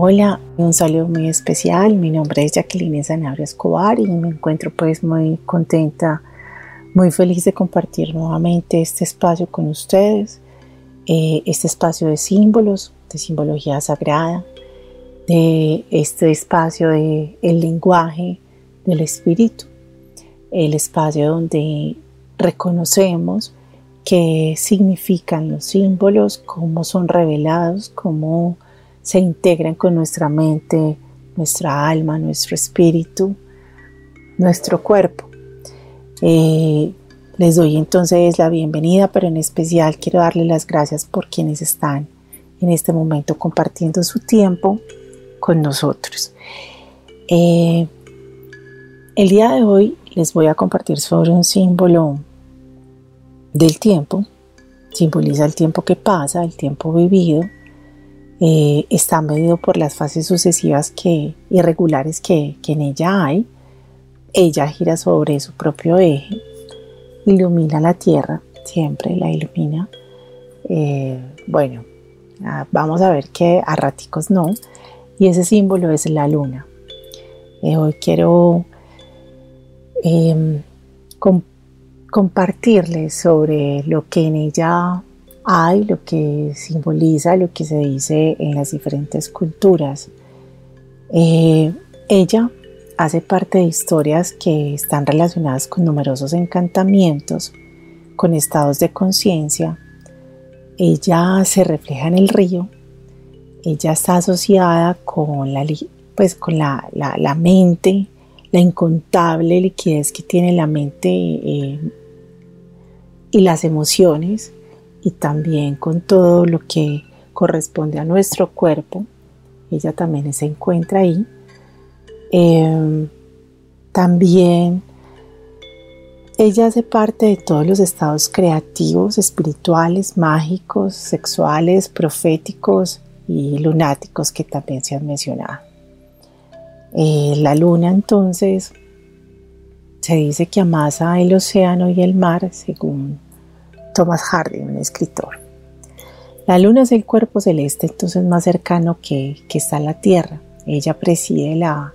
Hola, un saludo muy especial. Mi nombre es Jacqueline Sanabria Escobar y me encuentro pues muy contenta, muy feliz de compartir nuevamente este espacio con ustedes, eh, este espacio de símbolos, de simbología sagrada, de este espacio de el lenguaje del espíritu, el espacio donde reconocemos qué significan los símbolos, cómo son revelados, cómo se integran con nuestra mente, nuestra alma, nuestro espíritu, nuestro cuerpo. Eh, les doy entonces la bienvenida, pero en especial quiero darles las gracias por quienes están en este momento compartiendo su tiempo con nosotros. Eh, el día de hoy les voy a compartir sobre un símbolo del tiempo. Simboliza el tiempo que pasa, el tiempo vivido, eh, está medido por las fases sucesivas que, irregulares que, en ella hay. Ella gira sobre su propio eje, ilumina la Tierra, siempre la ilumina. Eh, bueno, ah, vamos a ver que a raticos no, y ese símbolo es la luna. Eh, hoy quiero em, compartirles sobre lo que en ella hay, lo que simboliza, lo que se dice en las diferentes culturas. Eh, ella hace parte de historias que están relacionadas con numerosos encantamientos, con estados de conciencia. Ella se refleja en el río. Ella está asociada con la, pues, con la, mente, la incontable liquidez que tiene la mente eh, y las emociones y también con todo lo que corresponde a nuestro cuerpo. Ella también se encuentra ahí. Em, también ella hace parte de todos los estados creativos, espirituales, mágicos, sexuales, proféticos y lunáticos que también se han mencionado. Eh, la luna entonces se dice que amasa el océano y el mar según Thomas Hardy, un escritor. La luna es el cuerpo celeste entonces más cercano que, está a la Tierra. Ella preside la,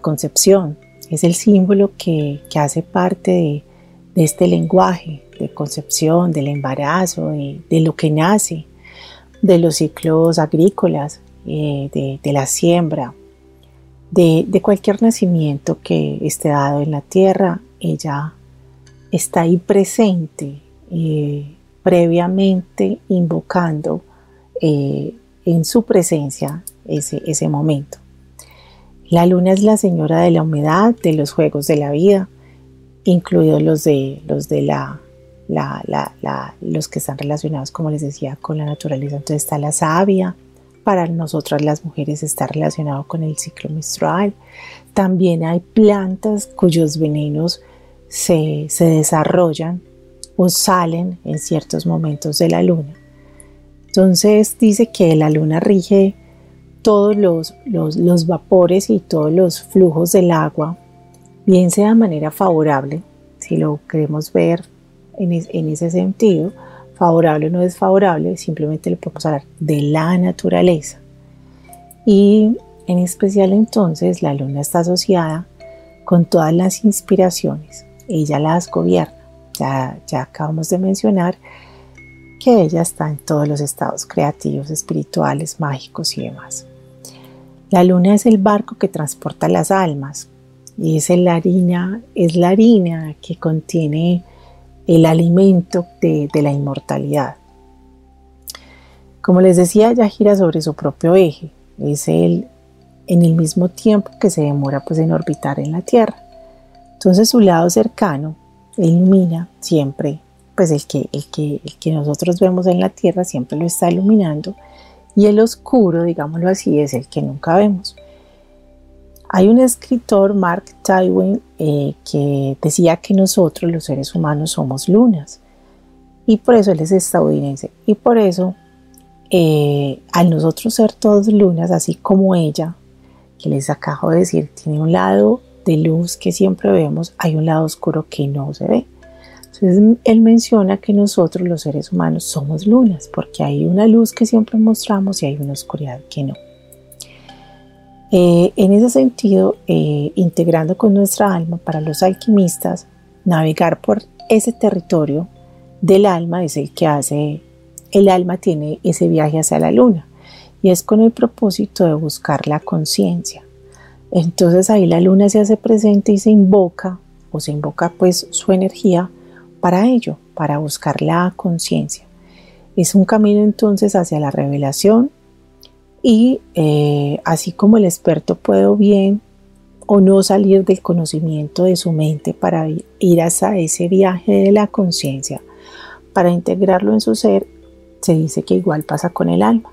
concepción, es el símbolo que, hace parte de, este lenguaje de concepción, del embarazo, de, lo que nace, de los ciclos agrícolas, eh, de, la siembra, de, cualquier nacimiento que esté dado en la tierra, ella está ahí presente eh, previamente invocando eh, en su presencia ese, ese momento. La luna es la señora de la humedad, de los juegos de la vida, incluidos los de, los de la, los que están relacionados, como les decía, con la naturaleza. Entonces está la savia, para nosotras las mujeres está relacionado con el ciclo menstrual. También hay plantas cuyos venenos se, se desarrollan salen en ciertos momentos de la luna. Entonces dice que la luna rige todos los, los, vapores y todos los flujos del agua, bien sea de manera favorable, si lo queremos ver en, en ese sentido, favorable o no desfavorable, simplemente le podemos hablar de la naturaleza. Y en especial entonces la luna está asociada con todas las inspiraciones, ella las gobierna. Ya, acabamos de mencionar que ella está en todos los estados creativos, espirituales, mágicos y demás. La luna es el barco que transporta las almas y es la harina, es la harina que contiene el alimento de, la inmortalidad. Como les decía, ella gira sobre su propio eje, es el, en el mismo tiempo que se demora pues, en orbitar en la Tierra. Entonces su lado cercano ilumina siempre, pues el que, el, que, el que nosotros vemos en la tierra siempre lo está iluminando y el oscuro, digámoslo así, es el que nunca vemos. Hay un escritor, Mark Twain, eh, que decía que nosotros los seres humanos somos lunas y por eso él es estadounidense y por eso eh, al nosotros ser todos lunas, así como ella, que les acabo de decir, tiene un lado de luz que siempre vemos, hay un lado oscuro que no se ve. Entonces él menciona que nosotros los seres humanos somos lunas, porque hay una luz que siempre mostramos y hay una oscuridad que no. Eh, en ese sentido, eh, integrando con nuestra alma para los alquimistas, navegar por ese territorio del alma es el que hace, el alma tiene ese viaje hacia la luna y es con el propósito de buscar la conciencia. Entonces ahí la luna se hace presente y se invoca o se invoca pues su energía para ello, para buscar la conciencia. Es un camino entonces hacia la revelación y eh, así como el experto puede bien o no salir del conocimiento de su mente para ir hasta ese viaje de la conciencia, para integrarlo en su ser, se dice que igual pasa con el alma,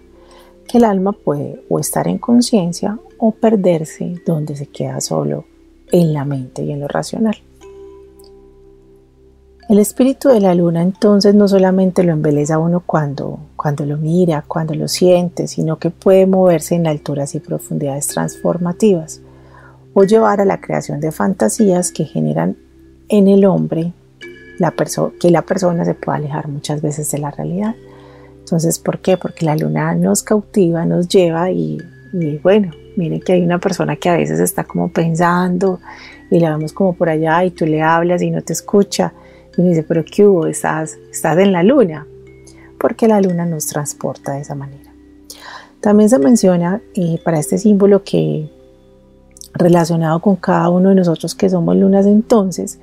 que el alma puede o estar en conciencia o perderse donde se queda solo en la mente y en lo racional. El espíritu de la luna entonces no solamente lo embeleza a uno cuando, cuando lo mira, cuando lo siente, sino que puede moverse en alturas y profundidades transformativas o llevar a la creación de fantasías que generan en el hombre la que la persona se pueda alejar muchas veces de la realidad. Entonces, ¿por qué? Porque la luna nos cautiva, nos lleva y, bueno, miren que hay una persona que a veces está como pensando y la vemos como por allá y tú le hablas y no te escucha y me dice, pero ¿qué hubo? Estás, estás en la luna, porque la luna nos transporta de esa manera. También se menciona eh, para este símbolo que relacionado con cada uno de nosotros que somos lunas entonces,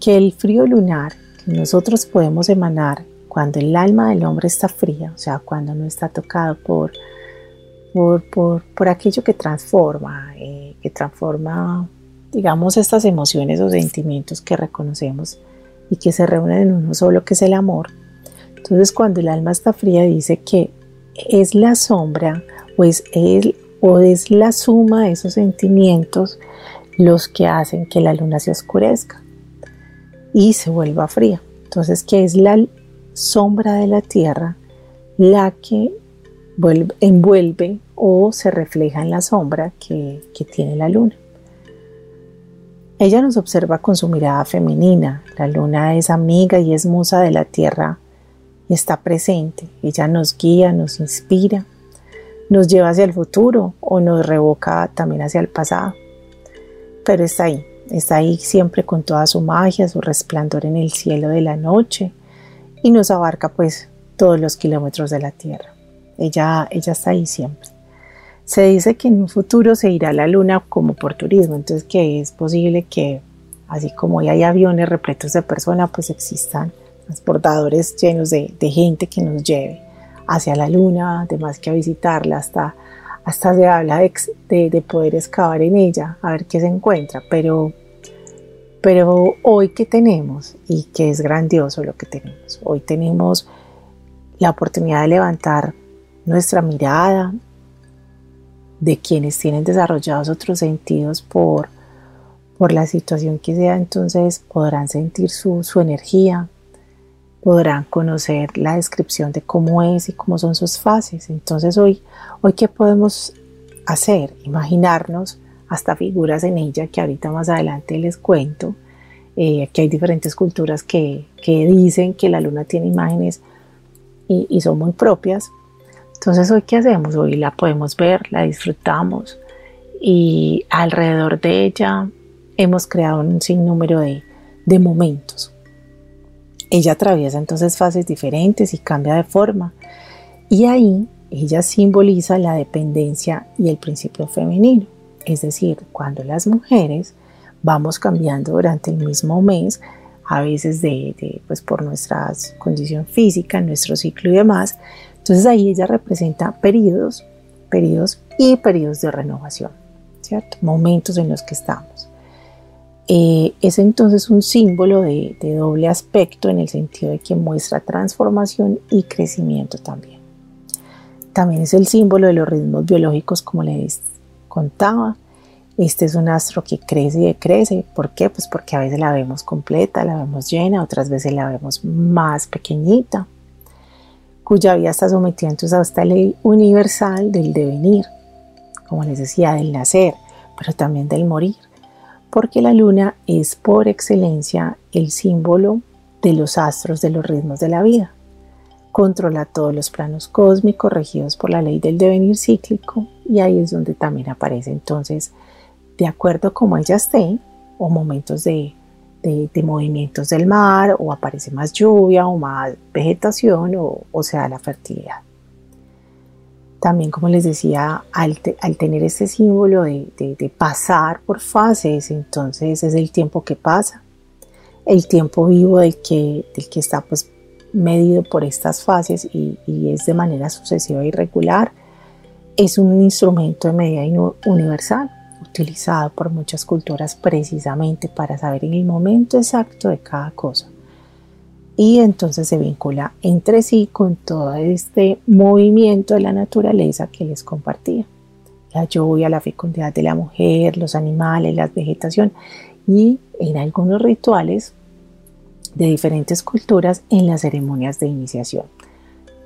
que el frío lunar que nosotros podemos emanar cuando el alma del hombre está fría, o sea, cuando no está tocado por, por, por, aquello que transforma, eh, que transforma, digamos, estas emociones o sentimientos que reconocemos y que se reúnen en uno solo, que es el amor. Entonces cuando el alma está fría dice que es la sombra o es, o es la suma de esos sentimientos los que hacen que la luna se oscurezca y se vuelva fría. Entonces que es la sombra de la tierra la que envuelve o se refleja en la sombra que tiene la luna. Ella nos observa con su mirada femenina. La luna es amiga y es musa de la tierra y está presente. Ella nos guía, nos inspira, nos lleva hacia el futuro o nos revoca también hacia el pasado. Pero está ahí, está ahí siempre con toda su magia, su resplandor en el cielo de la noche y nos abarca pues todos los kilómetros de la tierra. Ella, ella está ahí siempre. Se dice que en un futuro se irá a la luna como por turismo, entonces que es posible que así como hoy hay aviones repletos de personas, pues existan transportadores llenos de, gente que nos lleve hacia la luna, además que a visitarla, hasta, hasta se habla de, de, poder excavar en ella, a ver qué se encuentra, pero, pero hoy que tenemos, y que es grandioso lo que tenemos, hoy tenemos la oportunidad de levantar nuestra mirada de quienes tienen desarrollados otros sentidos por, por la situación que sea, entonces podrán sentir su, su energía, podrán conocer la descripción de cómo es y cómo son sus fases. Entonces hoy, hoy ¿qué podemos hacer? Imaginarnos hasta figuras en ella que ahorita más adelante les cuento, eh, que hay diferentes culturas que, que, dicen que la luna tiene imágenes y, son muy propias, entonces, ¿hoy qué hacemos? Hoy la podemos ver, la disfrutamos y alrededor de ella hemos creado un sinnúmero de, de momentos. Ella atraviesa entonces fases diferentes y cambia de forma. Y ahí ella simboliza la dependencia y el principio femenino. Es decir, cuando las mujeres vamos cambiando durante el mismo mes, a veces de, pues por nuestra condición física, nuestro ciclo y demás, entonces ahí ella representa periodos, periodos y periodos de renovación, ¿cierto? Momentos en los que estamos. Eh, es entonces un símbolo de, doble aspecto en el sentido de que muestra transformación y crecimiento también. También es el símbolo de los ritmos biológicos, como les contaba. Este es un astro que crece y decrece. ¿Por qué? Pues porque a veces la vemos completa, la vemos llena, otras veces la vemos más pequeñita, cuya vida está sometida entonces a esta ley universal del devenir, como les decía, del nacer, pero también del morir, porque la luna es por excelencia el símbolo de los astros, de los ritmos de la vida. Controla todos los planos cósmicos regidos por la ley del devenir cíclico y ahí es donde también aparece entonces de acuerdo como ella esté, o momentos de, movimientos del mar, o aparece más lluvia, o más vegetación, o, o sea, la fertilidad. También, como les decía, al, tener este símbolo de, pasar por fases, entonces es el tiempo que pasa, el tiempo vivo del que, del que está pues medido por estas fases y, es de manera sucesiva y regular, es un instrumento de medida universal utilizado por muchas culturas precisamente para saber en el momento exacto de cada cosa. Y entonces se vincula entre sí con todo este movimiento de la naturaleza que les compartía. La lluvia, la fecundidad de la mujer, los animales, la vegetación y en algunos rituales de diferentes culturas en las ceremonias de iniciación.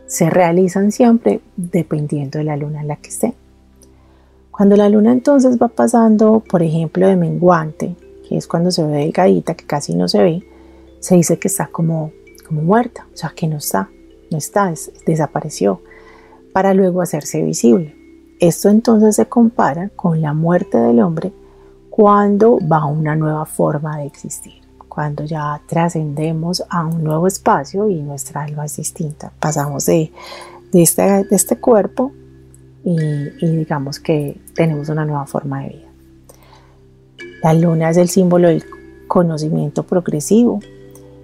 Se realizan siempre dependiendo de la luna en la que esté. Cuando la luna entonces va pasando, por ejemplo, de menguante, que es cuando se ve delgadita, que casi no se ve, se dice que está como, como muerta, o sea, que no está, no está, desapareció, para luego hacerse visible. Esto entonces se compara con la muerte del hombre cuando va a una nueva forma de existir, cuando ya trascendemos a un nuevo espacio y nuestra alma es distinta. Pasamos de, de, este, de este cuerpo y, digamos que tenemos una nueva forma de vida. La luna es el símbolo del conocimiento progresivo.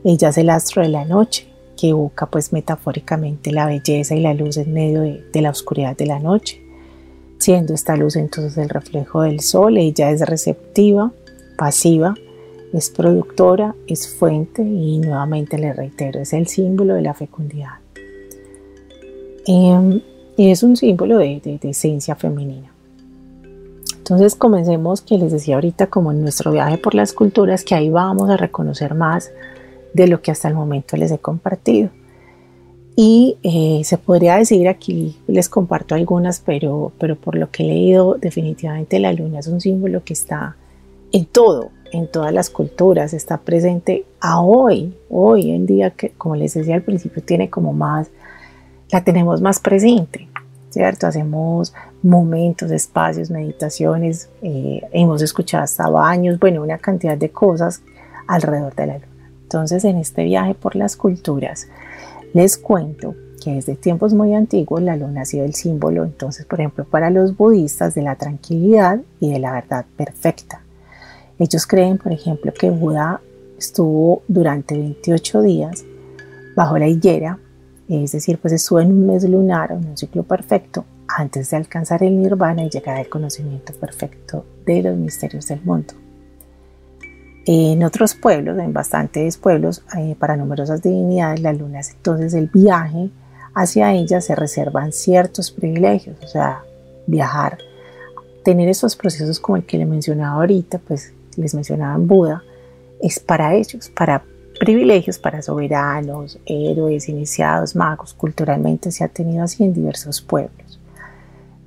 Ella es el astro de la noche, que evoca pues metafóricamente la belleza y la luz en medio de, de, la oscuridad de la noche. Siendo esta luz entonces el reflejo del sol, ella es receptiva, pasiva, es productora, es fuente y nuevamente le reitero, es el símbolo de la fecundidad. Em, y es un símbolo de, esencia femenina. Entonces comencemos, que les decía ahorita, como en nuestro viaje por las culturas, que ahí vamos a reconocer más de lo que hasta el momento les he compartido. Y eh, se podría decir, aquí les comparto algunas, pero, pero por lo que he leído, definitivamente la luna es un símbolo que está en todo, en todas las culturas, está presente a hoy, hoy en día, que como les decía al principio, tiene como más la tenemos más presente, ¿cierto? Hacemos momentos, espacios, meditaciones, eh, hemos escuchado hasta baños, bueno, una cantidad de cosas alrededor de la luna. Entonces, en este viaje por las culturas, les cuento que desde tiempos muy antiguos la luna ha sido el símbolo, entonces, por ejemplo, para los budistas de la tranquilidad y de la verdad perfecta. Ellos creen, por ejemplo, que Buda estuvo durante 28 días bajo la higuera es decir, pues estuvo en un mes lunar, en un ciclo perfecto, antes de alcanzar el nirvana y llegar al conocimiento perfecto de los misterios del mundo. En otros pueblos, en bastantes pueblos, eh, para numerosas divinidades, la luna es entonces el viaje hacia ella se reservan ciertos privilegios, o sea, viajar, tener esos procesos como el que le mencionaba ahorita, pues les mencionaba en Buda, es para ellos, para privilegios para soberanos, héroes, iniciados, magos. Culturalmente se ha tenido así en diversos pueblos.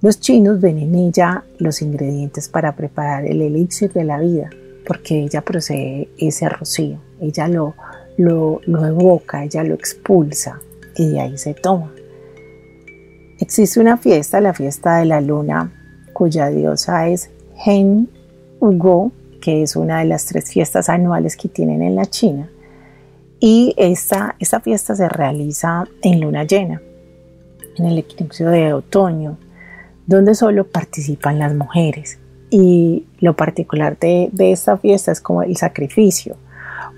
Los chinos ven en ella los ingredientes para preparar el elixir de la vida, porque ella procede ese rocío, ella lo, lo, lo evoca, ella lo expulsa y de ahí se toma. Existe una fiesta, la fiesta de la luna, cuya diosa es Hen Ugo, que es una de las tres fiestas anuales que tienen en la China y esta, esta fiesta se realiza en luna llena, en el equinoccio de otoño, donde solo participan las mujeres. Y lo particular de, esta fiesta es como el sacrificio,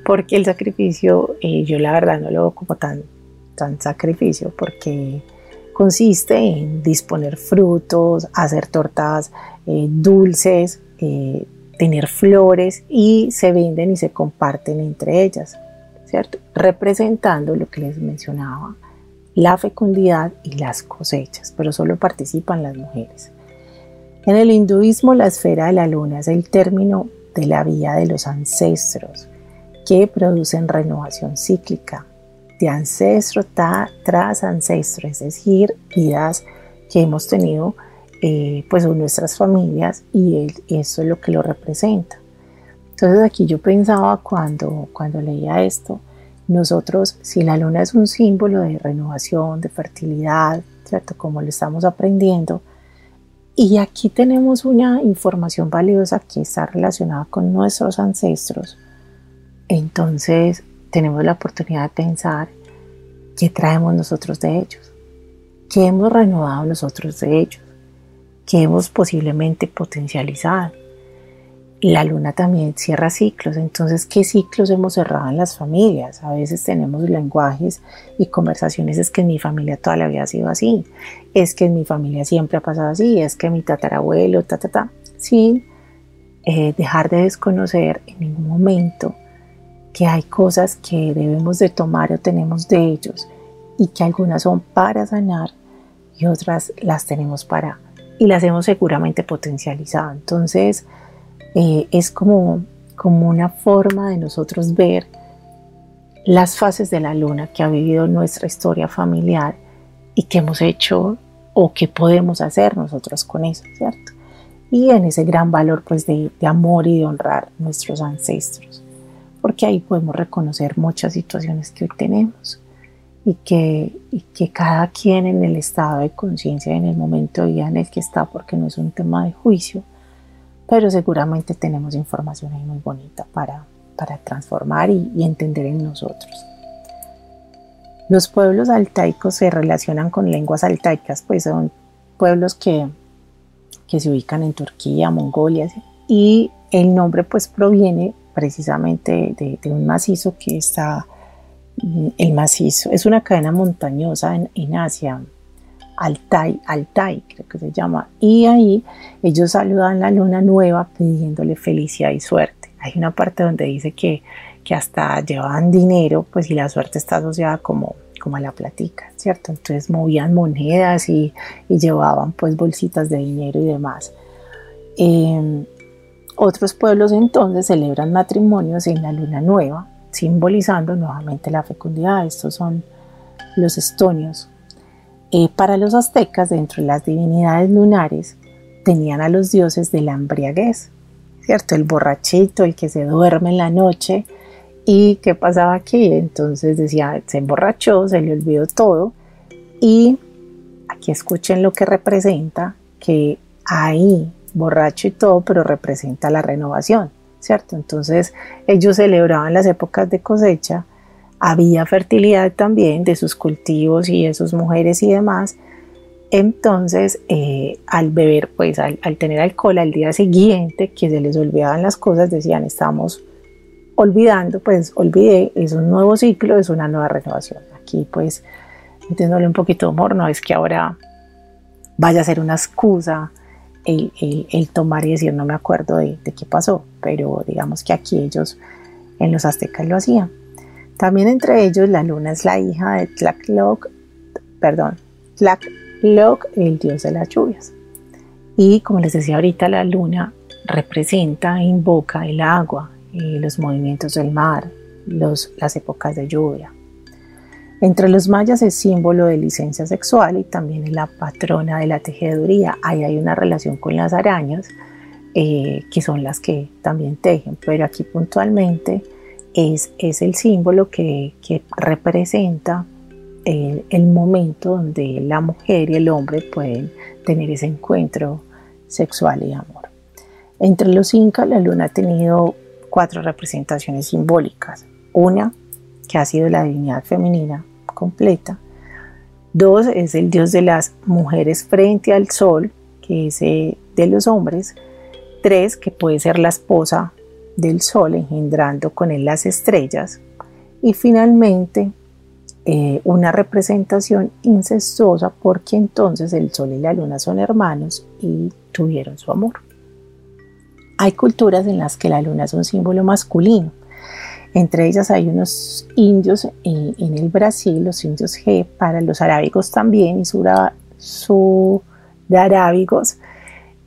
porque el sacrificio eh, yo la verdad no lo veo como tan, tan sacrificio, porque consiste en disponer frutos, hacer tortas eh, dulces, eh, tener flores y se venden y se comparten entre ellas. Representando lo que les mencionaba, la fecundidad y las cosechas, pero solo participan las mujeres. En el hinduismo la esfera de la luna es el término de la vía de los ancestros que producen renovación cíclica de ancestro tras ancestro, es decir, vidas que hemos tenido eh, pues en nuestras familias y eso es lo que lo representa. Entonces aquí yo pensaba cuando, cuando leía esto, nosotros, si la luna es un símbolo de renovación, de fertilidad, ¿cierto? Como lo estamos aprendiendo, y aquí tenemos una información valiosa que está relacionada con nuestros ancestros, entonces tenemos la oportunidad de pensar qué traemos nosotros de ellos, qué hemos renovado nosotros de ellos, qué hemos posiblemente potencializado. La luna también cierra ciclos, entonces, ¿qué ciclos hemos cerrado en las familias? A veces tenemos lenguajes y conversaciones, es que en mi familia toda la vida ha sido así, es que en mi familia siempre ha pasado así, es que mi tatarabuelo, ta, ta, ta, sin eh, dejar de desconocer en ningún momento que hay cosas que debemos de tomar o tenemos de ellos y que algunas son para sanar y otras las tenemos para y las hemos seguramente potencializado. Entonces eh, es como, como una forma de nosotros ver las fases de la luna que ha vivido nuestra historia familiar y que hemos hecho o que podemos hacer nosotros con eso, ¿cierto? Y en ese gran valor pues de, de amor y de honrar nuestros ancestros porque ahí podemos reconocer muchas situaciones que hoy tenemos y que, que cada quien en el estado de conciencia, en el momento de vida en el que está, porque no es un tema de juicio, pero seguramente tenemos información ahí muy bonita para, para transformar y, entender en nosotros. Los pueblos altaicos se relacionan con lenguas altaicas, pues son pueblos que, que se ubican en Turquía, Mongolia, y el nombre pues proviene precisamente de, un macizo que está, el macizo, es una cadena montañosa en, Asia, Altai, Altai creo que se llama, y ahí ellos saludan la luna nueva pidiéndole felicidad y suerte. Hay una parte donde dice que, que hasta llevaban dinero, pues y la suerte está asociada como, como a la platica, ¿cierto? Entonces movían monedas y, llevaban pues bolsitas de dinero y demás. Eh, otros pueblos entonces celebran matrimonios en la luna nueva, simbolizando nuevamente la fecundidad. Estos son los estonios. Eh, para los aztecas, dentro de las divinidades lunares, tenían a los dioses de la embriaguez, ¿cierto? El borrachito, el que se duerme en la noche. ¿Y qué pasaba aquí? Entonces decía, se emborrachó, se le olvidó todo. Y aquí escuchen lo que representa, que ahí borracho y todo, pero representa la renovación, ¿cierto? Entonces ellos celebraban las épocas de cosecha, había fertilidad también de sus cultivos y de sus mujeres y demás. Entonces, eh, al beber, pues al, tener alcohol al día siguiente, que se les olvidaban las cosas, decían, estamos olvidando, pues olvidé, es un nuevo ciclo, es una nueva renovación. Aquí, pues, metiéndole un poquito de humor, no es que ahora vaya a ser una excusa el, tomar y decir no me acuerdo de, qué pasó, pero digamos que aquí ellos en los aztecas lo hacían. También entre ellos la luna es la hija de Tlacloc, perdón, Tlacloc, el dios de las lluvias. Y como les decía ahorita, la luna representa, e invoca el agua, y los movimientos del mar, los, las épocas de lluvia. Entre los mayas es símbolo de licencia sexual y también es la patrona de la tejeduría. Ahí hay una relación con las arañas, eh, que son las que también tejen, pero aquí puntualmente es, es el símbolo que, representa el, el, momento donde la mujer y el hombre pueden tener ese encuentro sexual y amor. Entre los incas la luna ha tenido cuatro representaciones simbólicas. Una que ha sido la divinidad femenina, completa. Dos es el dios de las mujeres frente al sol, que es eh, de los hombres. Tres, que puede ser la esposa del sol, engendrando con él las estrellas. Y finalmente, eh, una representación incestuosa, porque entonces el sol y la luna son hermanos y tuvieron su amor. Hay culturas en las que la luna es un símbolo masculino Entre ellas hay unos indios en, el Brasil, los indios G, para los arábigos también y sur, arábigos,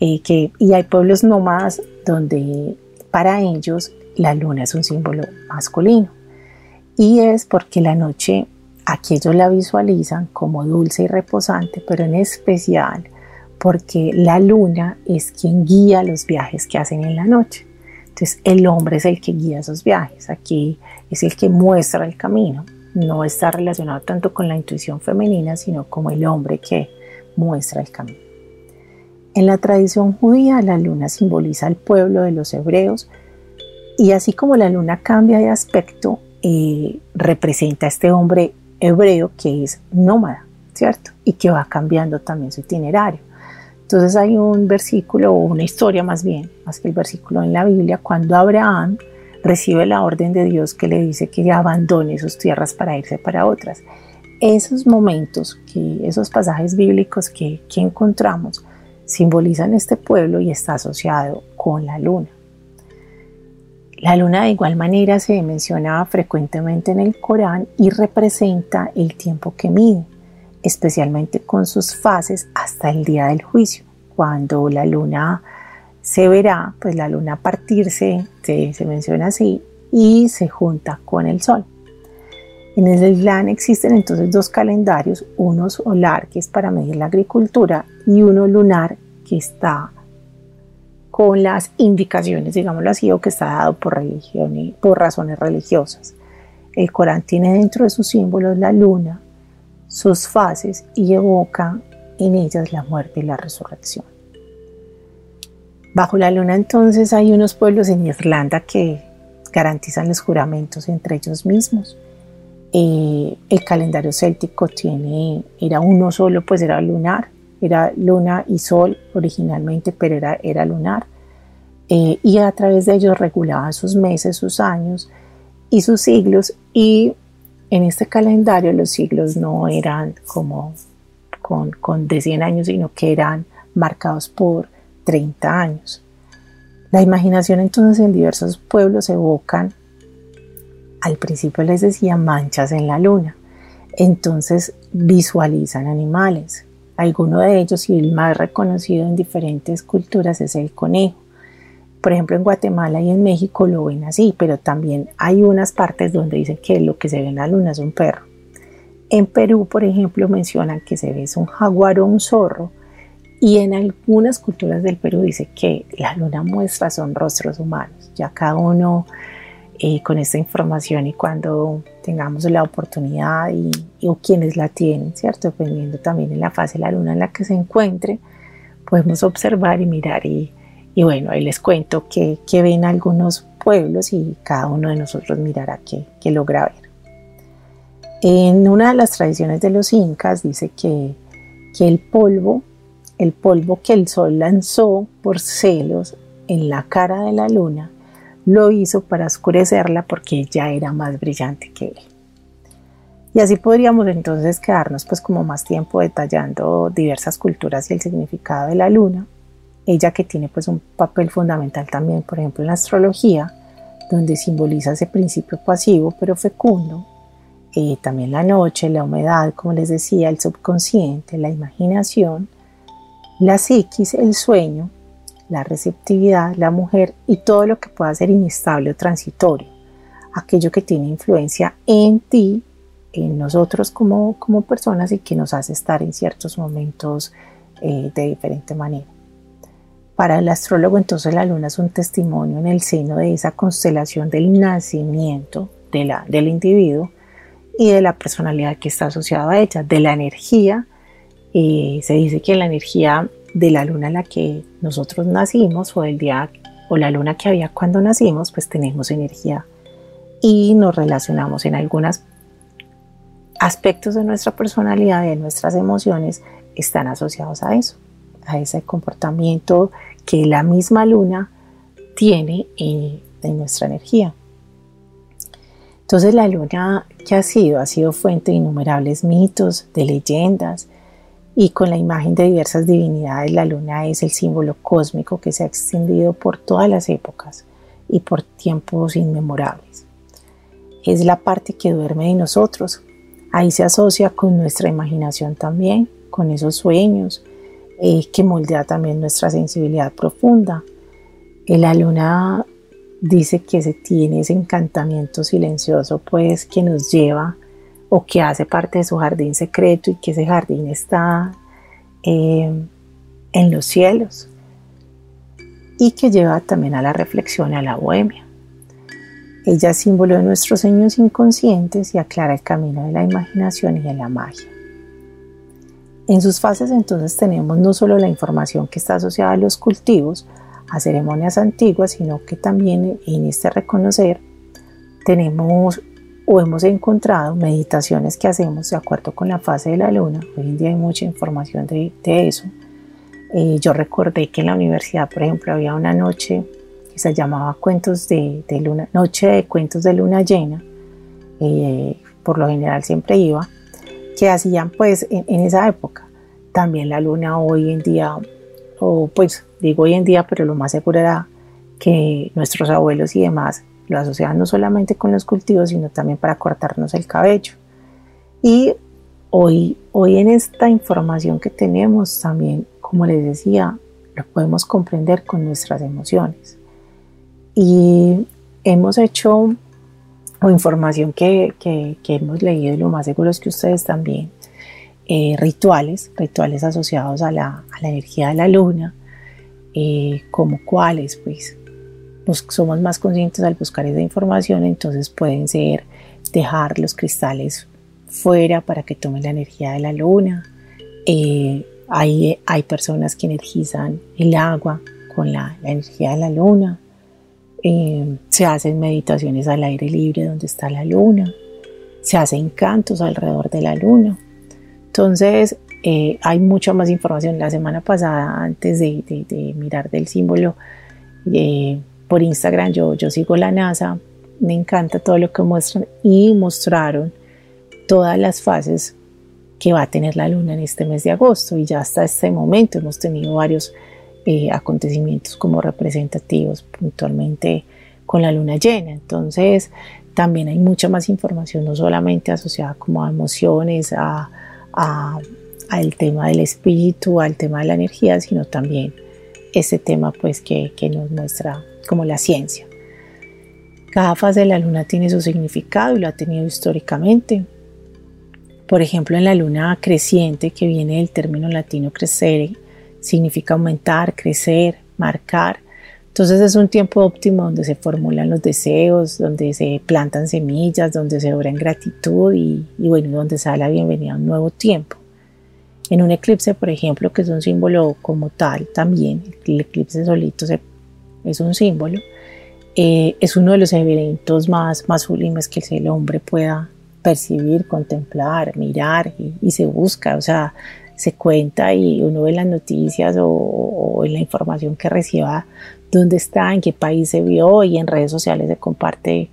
eh, que, y hay pueblos nómadas donde para ellos la luna es un símbolo masculino. Y es porque la noche aquí ellos la visualizan como dulce y reposante, pero en especial porque la luna es quien guía los viajes que hacen en la noche. Entonces el hombre es el que guía esos viajes, aquí es el que muestra el camino. No está relacionado tanto con la intuición femenina, sino como el hombre que muestra el camino. En la tradición judía, la luna simboliza al pueblo de los hebreos y así como la luna cambia de aspecto, eh, representa a este hombre hebreo que es nómada, ¿cierto? Y que va cambiando también su itinerario. Entonces hay un versículo o una historia más bien, más que el versículo en la Biblia, cuando Abraham recibe la orden de Dios que le dice que abandone sus tierras para irse para otras. Esos momentos, que, esos pasajes bíblicos que, que encontramos, simbolizan este pueblo y está asociado con la luna. La luna de igual manera se menciona frecuentemente en el Corán y representa el tiempo que mide especialmente con sus fases hasta el día del juicio, cuando la luna se verá, pues la luna partirse, se, menciona así, y se junta con el sol. En el Islam existen entonces dos calendarios, uno solar que es para medir la agricultura y uno lunar que está con las indicaciones, digámoslo así, o que está dado por, religión por razones religiosas. El Corán tiene dentro de sus símbolos la luna, sus fases y evoca en ellas la muerte y la resurrección. Bajo la luna entonces hay unos pueblos en Irlanda que garantizan los juramentos entre ellos mismos. Eh, el calendario céltico tiene, era uno solo, pues era lunar, era luna y sol originalmente, pero era, era lunar. Eh, y a través de ellos regulaban sus meses, sus años y sus siglos y en este calendario los siglos no eran como con, de 100 años, sino que eran marcados por 30 años. La imaginación entonces en diversos pueblos evocan, al principio les decía, manchas en la luna. Entonces visualizan animales. Alguno de ellos y el más reconocido en diferentes culturas es el conejo. Por ejemplo, en Guatemala y en México lo ven así, pero también hay unas partes donde dicen que lo que se ve en la luna es un perro. En Perú, por ejemplo, mencionan que se ve un jaguar o un zorro. Y en algunas culturas del Perú dice que la luna muestra son rostros humanos. Ya cada uno eh, con esta información y cuando tengamos la oportunidad y, o quienes la tienen, ¿cierto? Dependiendo también en la fase de la luna en la que se encuentre, podemos observar y mirar y y bueno, ahí les cuento que, ven algunos pueblos y cada uno de nosotros mirará qué, logra ver. En una de las tradiciones de los incas dice que, que el polvo, el polvo que el sol lanzó por celos en la cara de la luna, lo hizo para oscurecerla porque ella era más brillante que él. Y así podríamos entonces quedarnos pues como más tiempo detallando diversas culturas y el significado de la luna, ella que tiene pues un papel fundamental también, por ejemplo, en la astrología, donde simboliza ese principio pasivo pero fecundo, eh, también la noche, la humedad, como les decía, el subconsciente, la imaginación, la psiquis, el sueño, la receptividad, la mujer y todo lo que pueda ser inestable o transitorio, aquello que tiene influencia en ti, en nosotros como, como personas y que nos hace estar en ciertos momentos eh, de diferente manera. Para el astrólogo entonces la luna es un testimonio en el seno de esa constelación del nacimiento del individuo y de la personalidad que está asociada a ella, de la energía. y se dice que la energía de la luna en la que nosotros nacimos o el día o la luna que había cuando nacimos, pues tenemos energía y nos relacionamos en algunos aspectos de nuestra personalidad de nuestras emociones están asociados a eso a ese comportamiento que la misma luna tiene en, nuestra energía. Entonces la luna que ha sido, ha sido fuente de innumerables mitos, de leyendas, y con la imagen de diversas divinidades, la luna es el símbolo cósmico que se ha extendido por todas las épocas y por tiempos inmemorables. es la parte que duerme de nosotros. Ahí se asocia con nuestra imaginación también, con esos sueños, eh, que moldea también nuestra sensibilidad profunda. Eh, la luna dice que se tiene ese encantamiento silencioso, pues que nos lleva o que hace parte de su jardín secreto y que ese jardín está eh, en los cielos y que lleva también a la reflexión y a la bohemia. Ella es símbolo de nuestros sueños inconscientes y aclara el camino de la imaginación y de la magia. En sus fases entonces tenemos no solo la información que está asociada a los cultivos, a ceremonias antiguas, sino que también en este reconocer tenemos o hemos encontrado meditaciones que hacemos de acuerdo con la fase de la luna. Hoy en día hay mucha información de, eso. Eh, yo recordé que en la universidad, por ejemplo, había una noche que se llamaba Cuentos de, Luna, Noche de Cuentos de Luna Llena. Eh, por lo general siempre iba, que hacían pues en, en esa época. También la luna hoy en día, o pues digo hoy en día, pero lo más seguro era que nuestros abuelos y demás lo asociaban no solamente con los cultivos, sino también para cortarnos el cabello. Y hoy, hoy en esta información que tenemos también, como les decía, lo podemos comprender con nuestras emociones. Y hemos hecho, o información que, que, hemos leído, y lo más seguro es que ustedes también, eh, rituales, rituales asociados a la, a la energía de la luna, eh, como cuáles, pues somos más conscientes al buscar esa información, entonces pueden ser dejar los cristales fuera para que tomen la energía de la luna. Eh, hay, hay, personas que energizan el agua con la, energía de la luna. Eh, se hacen meditaciones al aire libre donde está la luna. Se hacen cantos alrededor de la luna. Entonces, eh, hay mucha más información. La semana pasada, antes de, de mirar del símbolo, por Instagram, yo, yo sigo la NASA, me encanta todo lo que muestran y mostraron todas las fases que va a tener la luna en este mes de agosto y ya hasta este momento hemos tenido varios eh, acontecimientos como representativos puntualmente con la luna llena. Entonces también hay mucha más información, no solamente asociada como a emociones, a, al tema del espíritu, al tema de la energía, sino también ese tema pues que, que nos muestra como la ciencia. Cada fase de la luna tiene su significado y lo ha tenido históricamente. Por ejemplo, en la luna creciente, que viene del término latino crecere, significa aumentar, crecer, marcar. Entonces es un tiempo óptimo donde se formulan los deseos, donde se plantan semillas, donde se obra en gratitud y, y bueno, donde se da la bienvenida a un nuevo tiempo. En un eclipse, por ejemplo, que es un símbolo como tal también, el eclipse solito se es un símbolo, eh, es uno de los eventos más, más sublimes que el hombre pueda percibir, contemplar, mirar y, se busca, o sea, se cuenta y uno ve las noticias o, la información que reciba dónde está, en qué país se vio y en redes sociales se comparte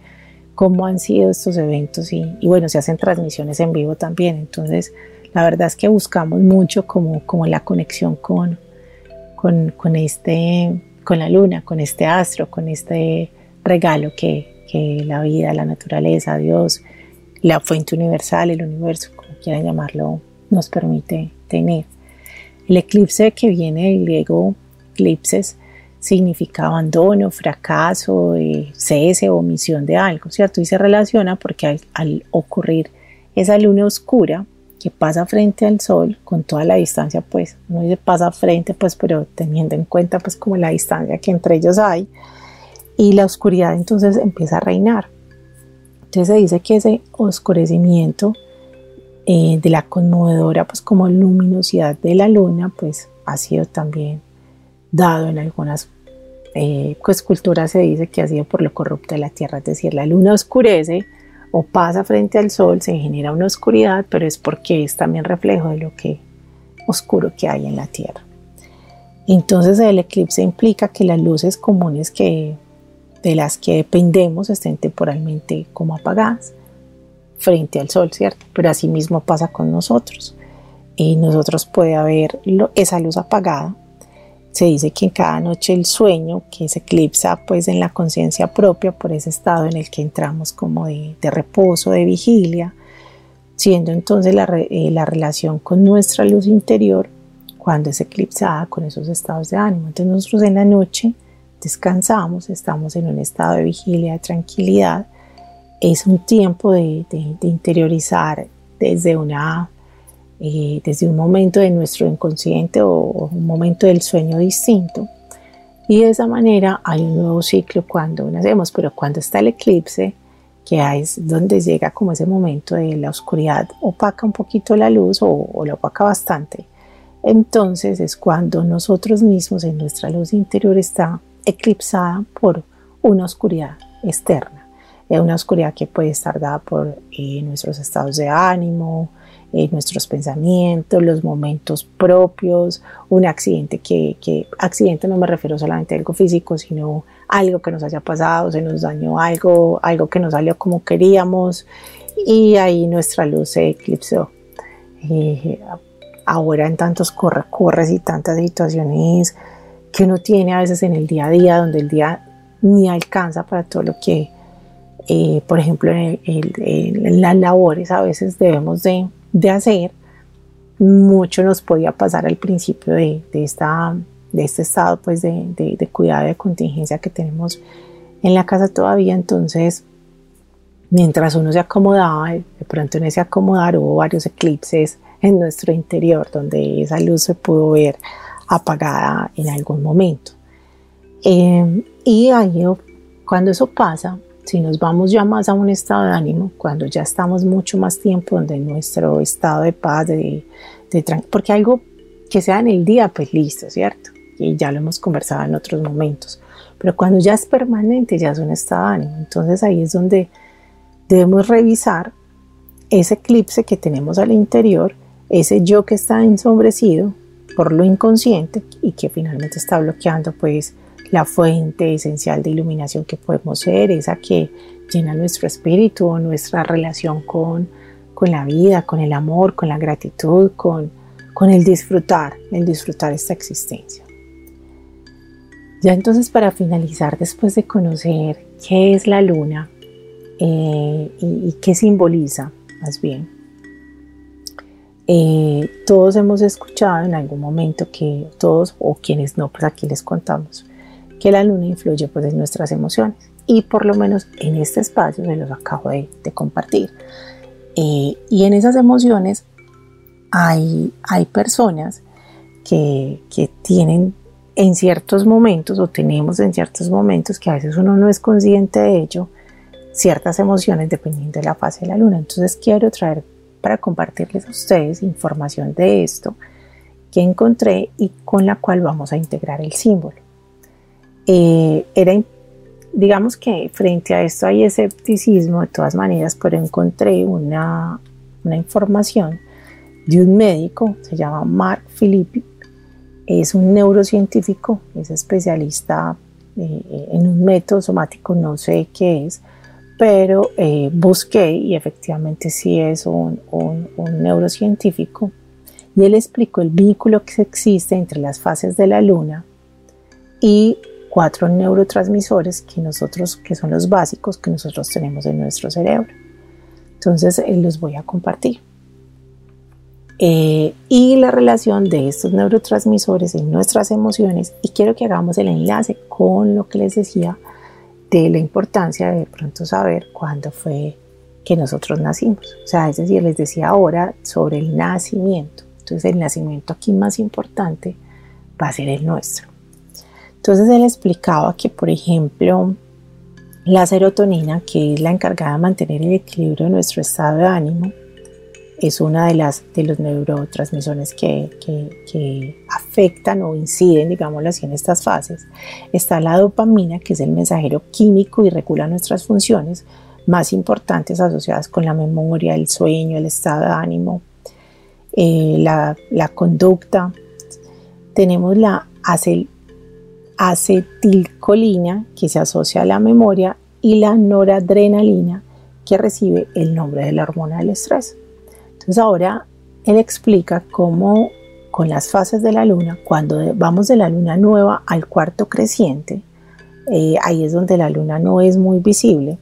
cómo han sido estos eventos y, bueno, se hacen transmisiones en vivo también, entonces la verdad es que buscamos mucho como, como la conexión con, con, con este con la luna, con este astro, con este regalo que, la vida, la naturaleza, Dios, la fuente universal, el universo, como quieran llamarlo, nos permite tener. El eclipse que viene del griego eclipses significa abandono, fracaso, eh, cese omisión de algo, ¿cierto? Y se relaciona porque al ocurrir esa luna oscura, que pasa frente al sol con toda la distancia, pues, no dice pasa frente, pues, pero teniendo en cuenta, pues, como la distancia que entre ellos hay, y la oscuridad entonces empieza a reinar. Entonces se dice que ese oscurecimiento eh, de la conmovedora, pues, como luminosidad de la luna, pues, ha sido también dado en algunas eh, pues, culturas, se dice que ha sido por lo corrupto de la tierra, es decir, la luna oscurece, o pasa frente al sol, se genera una oscuridad, pero es porque es también reflejo de lo que oscuro que hay en la Tierra. Entonces el eclipse implica que las luces comunes que, de las que dependemos estén temporalmente como apagadas frente al sol, ¿cierto? Pero así mismo pasa con nosotros. Y nosotros puede haber esa luz apagada se dice que en cada noche el sueño que se eclipsa pues en la conciencia propia por ese estado en el que entramos como de, reposo, de vigilia, siendo entonces la, eh, la, relación con nuestra luz interior cuando es eclipsada con esos estados de ánimo. Entonces nosotros en la noche descansamos, estamos en un estado de vigilia, de tranquilidad. Es un tiempo de, interiorizar desde una eh, desde un momento de nuestro inconsciente o, un momento del sueño distinto. Y de esa manera hay un nuevo ciclo cuando nacemos, pero cuando está el eclipse, que es donde llega como ese momento de la oscuridad opaca un poquito la luz o, o la opaca bastante, entonces es cuando nosotros mismos en nuestra luz interior está eclipsada por una oscuridad externa. Es una oscuridad que puede estar dada por eh, nuestros estados de ánimo, eh, nuestros pensamientos, los momentos propios, un accidente que, que, accidente no me refiero solamente a algo físico, sino algo que nos haya pasado, se nos dañó algo, algo que no salió como queríamos y ahí nuestra luz se eclipsó. Eh, ahora en tantos corre-corres y tantas situaciones que uno tiene a veces en el día a día, donde el día ni alcanza para todo lo que, eh, por ejemplo, en las labores a veces debemos de de hacer, mucho nos podía pasar al principio de, esta, de este estado pues de, de, cuidado de contingencia que tenemos en la casa todavía. Entonces, mientras uno se acomodaba, de pronto en ese acomodar hubo varios eclipses en nuestro interior donde esa luz se pudo ver apagada en algún momento. Eh, y ahí, cuando eso pasa, si nos vamos ya más a un estado de ánimo, cuando ya estamos mucho más tiempo donde nuestro estado de paz, de, de porque algo que sea en el día, pues listo, ¿cierto? Y ya lo hemos conversado en otros momentos. Pero cuando ya es permanente, ya es un estado de ánimo. Entonces ahí es donde debemos revisar ese eclipse que tenemos al interior, ese yo que está ensombrecido por lo inconsciente y que finalmente está bloqueando pues la fuente esencial de iluminación que podemos ser, esa que llena nuestro espíritu, nuestra relación con, con la vida, con el amor, con la gratitud, con, con el disfrutar, el disfrutar esta existencia. Ya entonces para finalizar, después de conocer qué es la luna eh, y, qué simboliza, más bien, eh, todos hemos escuchado en algún momento que todos o quienes no, pues aquí les contamos, que la luna influye pues, en nuestras emociones. Y por lo menos en este espacio se los acabo de, compartir. Eh, y en esas emociones hay, hay personas que, que tienen en ciertos momentos o tenemos en ciertos momentos que a veces uno no es consciente de ello, ciertas emociones dependiendo de la fase de la luna. Entonces quiero traer para compartirles a ustedes información de esto que encontré y con la cual vamos a integrar el símbolo. Eh, era, digamos que frente a esto hay escepticismo de todas maneras, pero encontré una, una información de un médico, se llama Mark Filippi, es un neurocientífico, es especialista eh, en un método somático, no sé qué es, pero eh, busqué y efectivamente sí es un, un, un, neurocientífico y él explicó el vínculo que existe entre las fases de la luna y cuatro neurotransmisores que nosotros, que son los básicos que nosotros tenemos en nuestro cerebro. Entonces eh, los voy a compartir. Eh, y la relación de estos neurotransmisores en nuestras emociones y quiero que hagamos el enlace con lo que les decía de la importancia de pronto saber cuándo fue que nosotros nacimos. O sea, es decir, les decía ahora sobre el nacimiento. Entonces el nacimiento aquí más importante va a ser el nuestro. Entonces él explicaba que, por ejemplo, la serotonina, que es la encargada de mantener el equilibrio de nuestro estado de ánimo, es una de las de los neurotransmisores que, que, afectan o inciden, digámoslo así, en estas fases. Está la dopamina, que es el mensajero químico y regula nuestras funciones más importantes asociadas con la memoria, el sueño, el estado de ánimo, eh, la, la, conducta. Tenemos la acel acetilcolina, que se asocia a la memoria, y la noradrenalina, que recibe el nombre de la hormona del estrés. Entonces ahora él explica cómo con las fases de la luna, cuando vamos de la luna nueva al cuarto creciente, eh, ahí es donde la luna no es muy visible,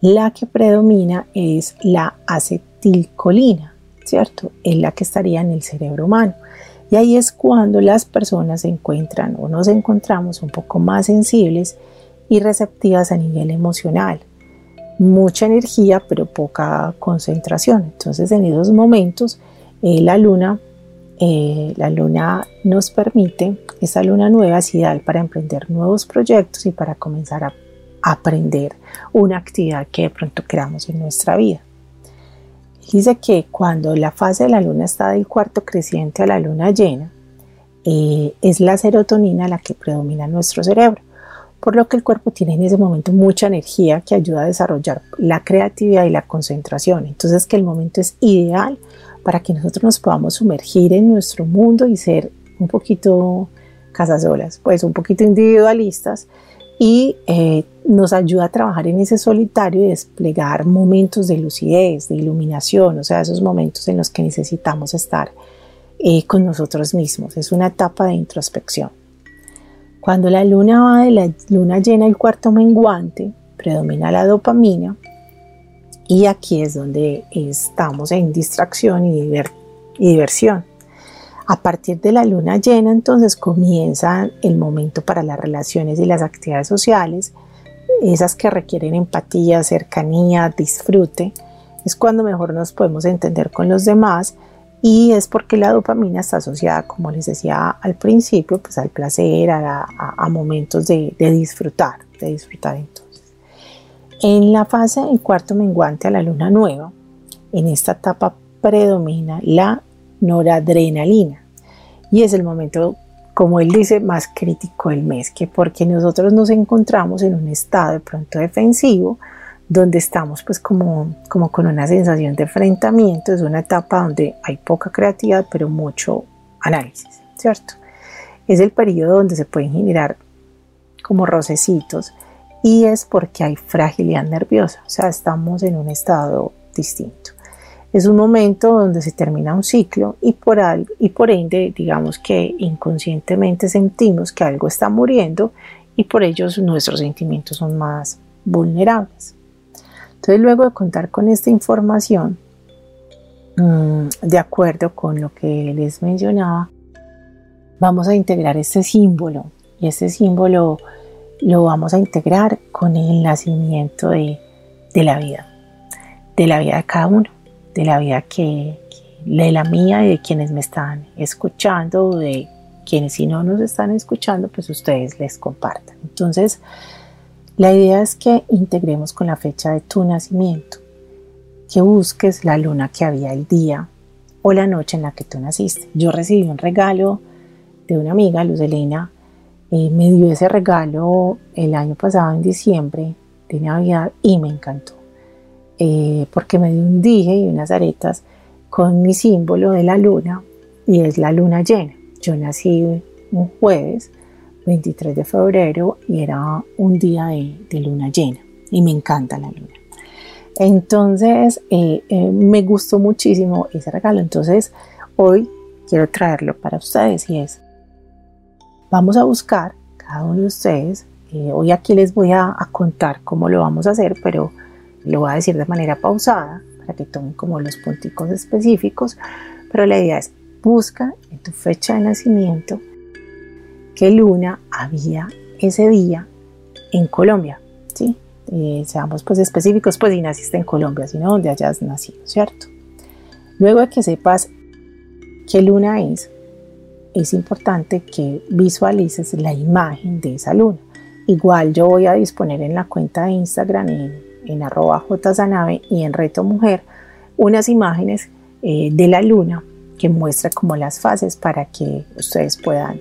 la que predomina es la acetilcolina, ¿cierto? Es la que estaría en el cerebro humano. Y ahí es cuando las personas se encuentran o nos encontramos un poco más sensibles y receptivas a nivel emocional. Mucha energía, pero poca concentración. Entonces, en esos momentos, eh, la luna eh, la luna nos permite, esa luna nueva es ideal para emprender nuevos proyectos y para comenzar a aprender una actividad que de pronto creamos en nuestra vida. Dice que cuando la fase de la luna está del cuarto creciente a la luna llena, eh, es la serotonina la que predomina en nuestro cerebro, por lo que el cuerpo tiene en ese momento mucha energía que ayuda a desarrollar la creatividad y la concentración. Entonces que el momento es ideal para que nosotros nos podamos sumergir en nuestro mundo y ser un poquito casasolas, pues un poquito individualistas y eh, nos ayuda a trabajar en ese solitario y desplegar momentos de lucidez, de iluminación, o sea, esos momentos en los que necesitamos estar eh, con nosotros mismos. Es una etapa de introspección. Cuando la luna va de la luna llena el cuarto menguante, predomina la dopamina, y aquí es donde estamos en distracción y, diversión. A partir de la luna llena, entonces comienza el momento para las relaciones y las actividades sociales, esas que requieren empatía, cercanía, disfrute. Es cuando mejor nos podemos entender con los demás y es porque la dopamina está asociada, como les decía al principio, pues al placer, a, momentos de, de disfrutar, de disfrutar entonces. En la fase del cuarto menguante a la luna nueva, en esta etapa predomina la noradrenalina y es el momento, como él dice, más crítico del mes, que porque nosotros nos encontramos en un estado de pronto defensivo, donde estamos pues como, como con una sensación de enfrentamiento, es una etapa donde hay poca creatividad pero mucho análisis, ¿cierto? Es el periodo donde se pueden generar como rocecitos y es porque hay fragilidad nerviosa, o sea, estamos en un estado distinto. Es un momento donde se termina un ciclo y por, y por ende, digamos que inconscientemente sentimos que algo está muriendo y por ello nuestros sentimientos son más vulnerables. Entonces, luego de contar con esta información, mm, de acuerdo con lo que les mencionaba, vamos a integrar este símbolo y este símbolo lo vamos a integrar con el nacimiento de, la vida, de la vida de cada uno, de la vida que, de la mía y de quienes me están escuchando, de quienes si no nos están escuchando, pues ustedes les compartan. Entonces, la idea es que integremos con la fecha de tu nacimiento, que busques la luna que había el día o la noche en la que tú naciste. Yo recibí un regalo de una amiga, Luz Elena, eh, me dio ese regalo el año pasado en diciembre de Navidad y me encantó. Eh, porque me dio un dije y unas aretas con mi símbolo de la luna y es la luna llena. Yo nací un jueves 23 de febrero y era un día de, luna llena y me encanta la luna. Entonces eh, me gustó muchísimo ese regalo. Entonces hoy quiero traerlo para ustedes y es Vamos a buscar cada uno de ustedes. Eh, hoy aquí les voy a, contar cómo lo vamos a hacer, pero lo voy a decir de manera pausada para que tomen como los punticos específicos. Pero la idea es busca en tu fecha de nacimiento qué luna había ese día en Colombia, ¿sí? Eh, seamos pues específicos, pues si naciste en Colombia, sino donde hayas nacido, ¿cierto? Luego de que sepas qué luna es, es importante que visualices la imagen de esa luna. Igual yo voy a disponer en la cuenta de Instagram en, en arroba jzanave y en reto mujer unas imágenes eh, de la luna que muestra como las fases para que ustedes puedan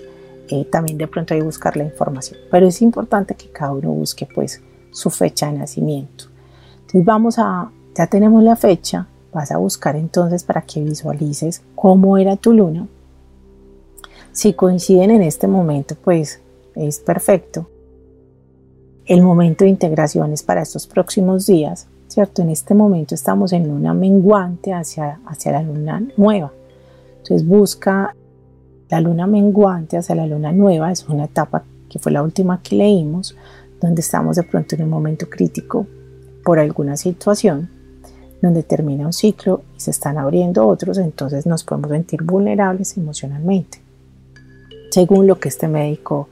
eh, también de pronto ahí buscar la información. Pero es importante que cada uno busque pues su fecha de nacimiento. Entonces vamos a, ya tenemos la fecha, vas a buscar entonces para que visualices cómo era tu luna si coinciden en este momento, pues es perfecto. El momento de integración es para estos próximos días, ¿cierto? En este momento estamos en luna menguante hacia, hacia la luna nueva. Entonces busca la luna menguante hacia la luna nueva es una etapa que fue la última que leímos, donde estamos de pronto en un momento crítico por alguna situación, donde termina un ciclo y se están abriendo otros, entonces nos podemos sentir vulnerables emocionalmente. Según lo que este médico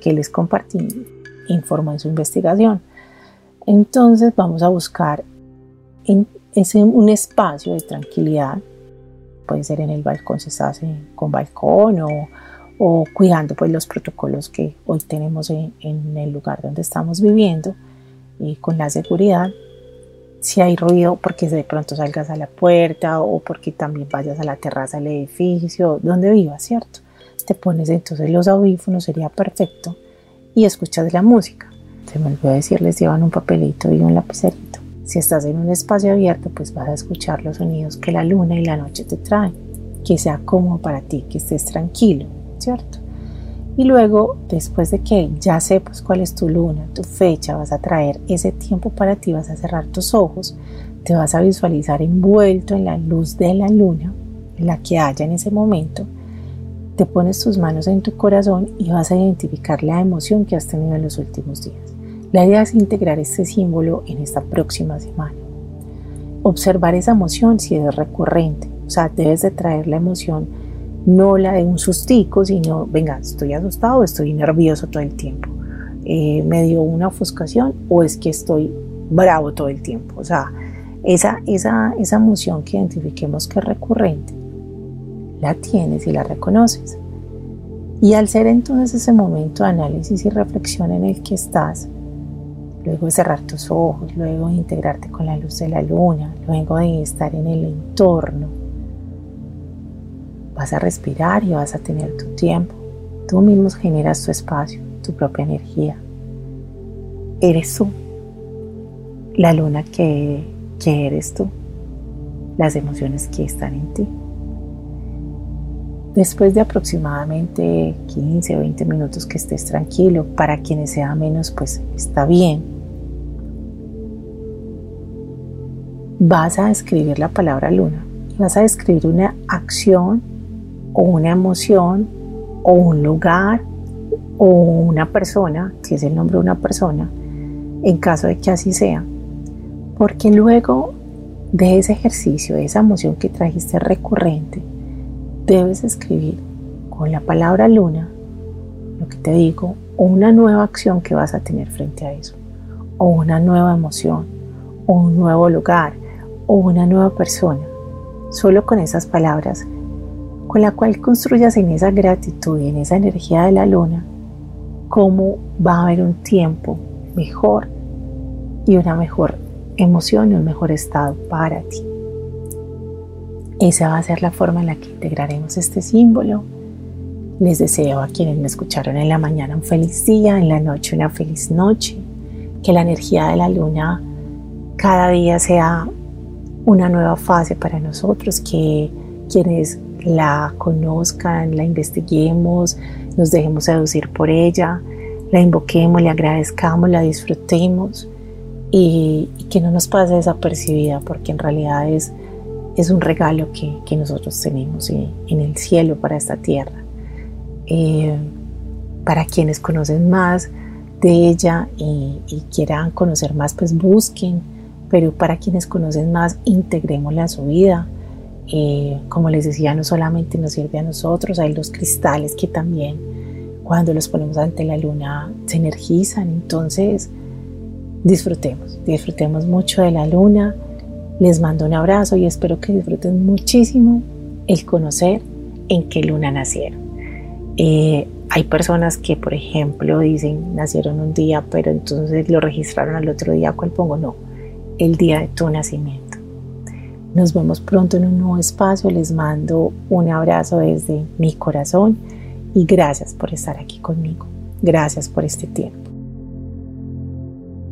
que les compartí informó en su investigación. Entonces vamos a buscar en ese, un espacio de tranquilidad, puede ser en el balcón si estás con balcón o, o, cuidando pues los protocolos que hoy tenemos en, en el lugar donde estamos viviendo y con la seguridad si hay ruido porque de pronto salgas a la puerta o porque también vayas a la terraza del edificio, donde vivas, ¿cierto? Te pones entonces los audífonos, sería perfecto y escuchas la música. Se me olvidó decirles, llevan un papelito y un lapicerito. Si estás en un espacio abierto, pues vas a escuchar los sonidos que la luna y la noche te traen. Que sea cómodo para ti, que estés tranquilo, ¿cierto? Y luego, después de que ya sepas cuál es tu luna, tu fecha, vas a traer ese tiempo para ti, vas a cerrar tus ojos, te vas a visualizar envuelto en la luz de la luna, en la que haya en ese momento, te pones tus manos en tu corazón y vas a identificar la emoción que has tenido en los últimos días. La idea es integrar este símbolo en esta próxima semana. Observar esa emoción si es recurrente, o sea, debes de traer la emoción no la de un sustico, sino, venga, estoy asustado, estoy nervioso todo el tiempo, eh, me dio una ofuscación o es que estoy bravo todo el tiempo. O sea, esa, esa, esa emoción que identifiquemos que es recurrente, la tienes y la reconoces. Y al ser entonces ese momento de análisis y reflexión en el que estás, luego de cerrar tus ojos, luego de integrarte con la luz de la luna, luego de estar en el entorno, vas a respirar y vas a tener tu tiempo. Tú mismo generas tu espacio, tu propia energía. Eres tú, la luna que, que eres tú, las emociones que están en ti. Después de aproximadamente 15 o 20 minutos que estés tranquilo, para quienes sea menos, pues está bien. Vas a escribir la palabra luna vas a describir una acción o una emoción o un lugar o una persona, si es el nombre de una persona, en caso de que así sea. Porque luego de ese ejercicio, de esa emoción que trajiste recurrente, debes escribir con la palabra luna lo que te digo, o una nueva acción que vas a tener frente a eso, o una nueva emoción, o un nuevo lugar, o una nueva persona. Solo con esas palabras, con la cual construyas en esa gratitud y en esa energía de la luna, cómo va a haber un tiempo mejor y una mejor emoción y un mejor estado para ti. Esa va a ser la forma en la que integraremos este símbolo. Les deseo a quienes me escucharon en la mañana un feliz día, en la noche una feliz noche, que la energía de la luna cada día sea una nueva fase para nosotros, que quienes la conozcan, la investiguemos, nos dejemos seducir por ella, la invoquemos, le agradezcamos, la disfrutemos y, y que no nos pase desapercibida porque en realidad es es un regalo que, nosotros tenemos en el cielo para esta tierra. Eh, para quienes conocen más de ella y, quieran conocer más, pues busquen, pero para quienes conocen más, integrémosla a su vida. Eh, como les decía, no solamente nos sirve a nosotros, hay los cristales que también cuando los ponemos ante la luna se energizan, entonces disfrutemos, disfrutemos mucho de la luna, les mando un abrazo y espero que disfruten muchísimo el conocer en qué luna nacieron. Eh, hay personas que, por ejemplo, dicen nacieron un día, pero entonces lo registraron al otro día. ¿Cuál pongo? No, el día de tu nacimiento. Nos vemos pronto en un nuevo espacio. Les mando un abrazo desde mi corazón y gracias por estar aquí conmigo. Gracias por este tiempo.